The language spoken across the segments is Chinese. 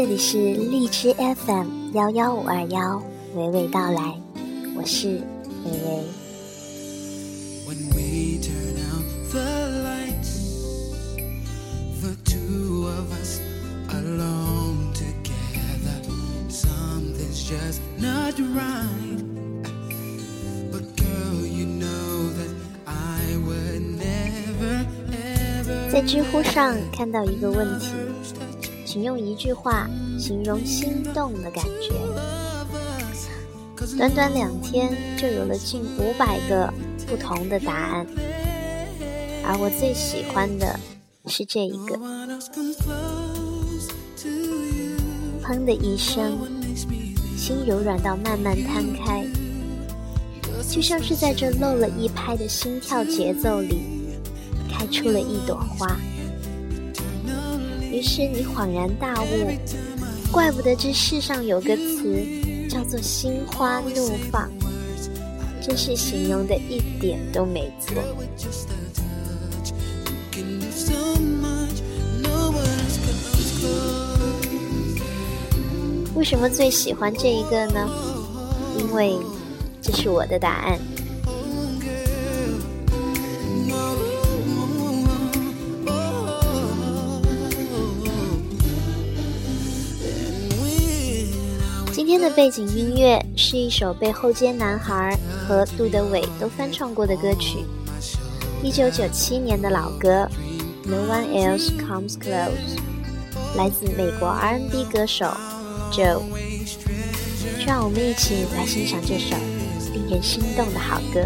这里是荔枝 FM 幺幺五二幺，娓娓道来，我是微微。在知乎上看到一个问题：请用一句话形容心动的感觉。短短两天就有了近五百个不同的答案，而我最喜欢的是这一个。砰的一声，心柔软到慢慢摊开，就像是在这漏了一拍的心跳节奏里，开出了一朵花。于是你恍然大悟，怪不得这世上有个词叫做“心花怒放”，真是形容的一点都没错。为什么最喜欢这一个呢？因为这是我的答案。今天的背景音乐是一首被后街男孩和杜德伟都翻唱过的歌曲，一九九七年的老歌《No One Else Comes Close》，来自美国 R&B 歌手 Joe。让我们一起来欣赏这首令人心动的好歌。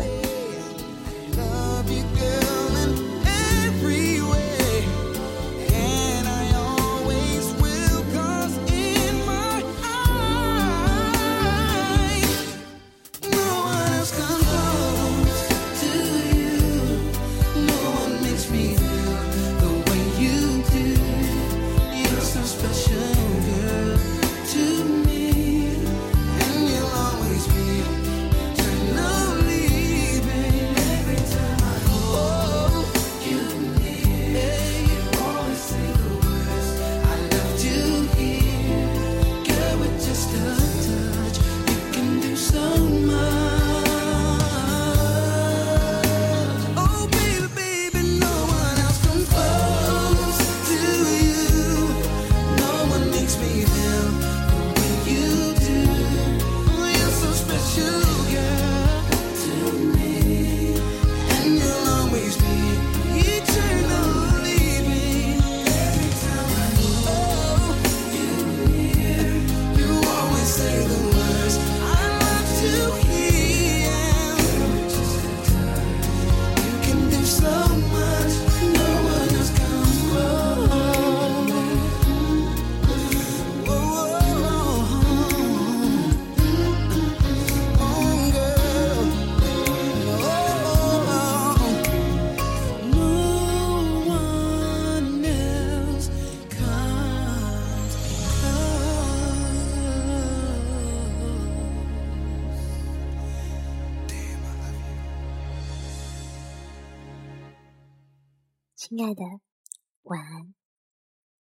breathing 亲爱的，晚安。